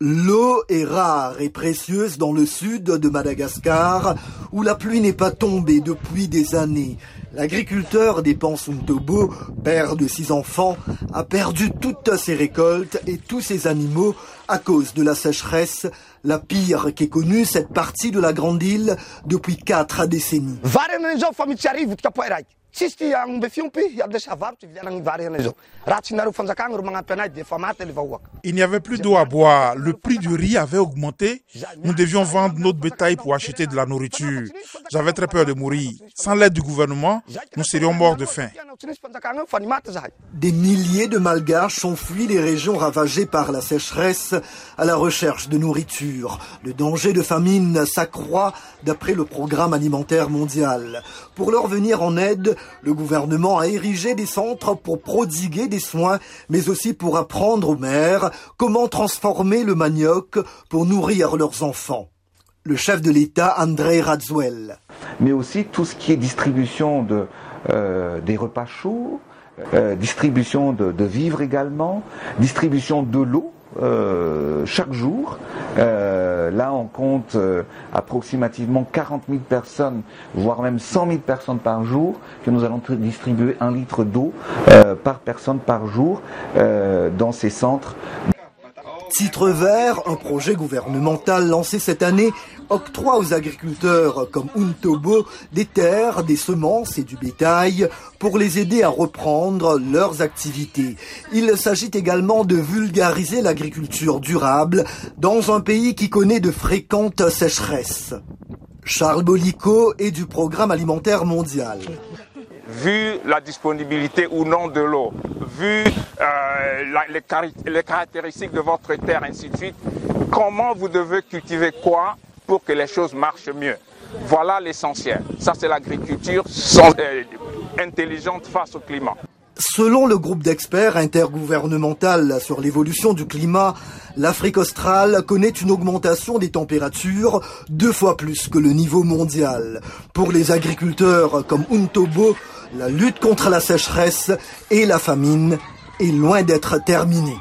L'eau est rare et précieuse dans le sud de Madagascar, où la pluie n'est pas tombée depuis des années. L'agriculteur des Pansuntobo, père de six enfants, a perdu toutes ses récoltes et tous ses animaux à cause de la sécheresse, la pire qu'ait connue cette partie de la grande île depuis quatre décennies. Il n'y avait plus d'eau à boire, le prix du riz avait augmenté, nous devions vendre notre bétail pour acheter de la nourriture. J'avais très peur de mourir. Sans l'aide du gouvernement, nous serions morts de faim. Des milliers de Malgaches ont fui les régions ravagées par la sécheresse à la recherche de nourriture. Le danger de famine s'accroît d'après le programme alimentaire mondial. Pour leur venir en aide, le gouvernement a érigé des centres pour prodiguer des soins, mais aussi pour apprendre aux mères comment transformer le manioc pour nourrir leurs enfants. Le chef de l'État, André Razuel. Mais aussi tout ce qui est distribution de, euh, des repas chauds, euh, distribution de, de vivres également, distribution de l'eau. Euh, chaque jour. Euh, là, on compte euh, approximativement 40 000 personnes, voire même 100 000 personnes par jour, que nous allons distribuer un litre d'eau euh, par personne par jour dans ces centres. Titre vert, un projet gouvernemental lancé cette année, octroie aux agriculteurs comme Untobo des terres, des semences et du bétail pour les aider à reprendre leurs activités. Il s'agit également de vulgariser l'agriculture durable dans un pays qui connaît de fréquentes sécheresses. Charles Bolico est du Programme alimentaire mondial vu la disponibilité ou non de l'eau, vu les, les, caractéristiques de votre terre, ainsi de suite, comment vous devez cultiver quoi pour que les choses marchent mieux? Voilà l'essentiel. Ça, c'est l'agriculture euh, intelligente face au climat. Selon le groupe d'experts intergouvernemental sur l'évolution du climat, l'Afrique australe connaît une augmentation des températures deux fois plus que le niveau mondial. Pour les agriculteurs comme Untobo, la lutte contre la sécheresse et la famine est loin d'être terminée.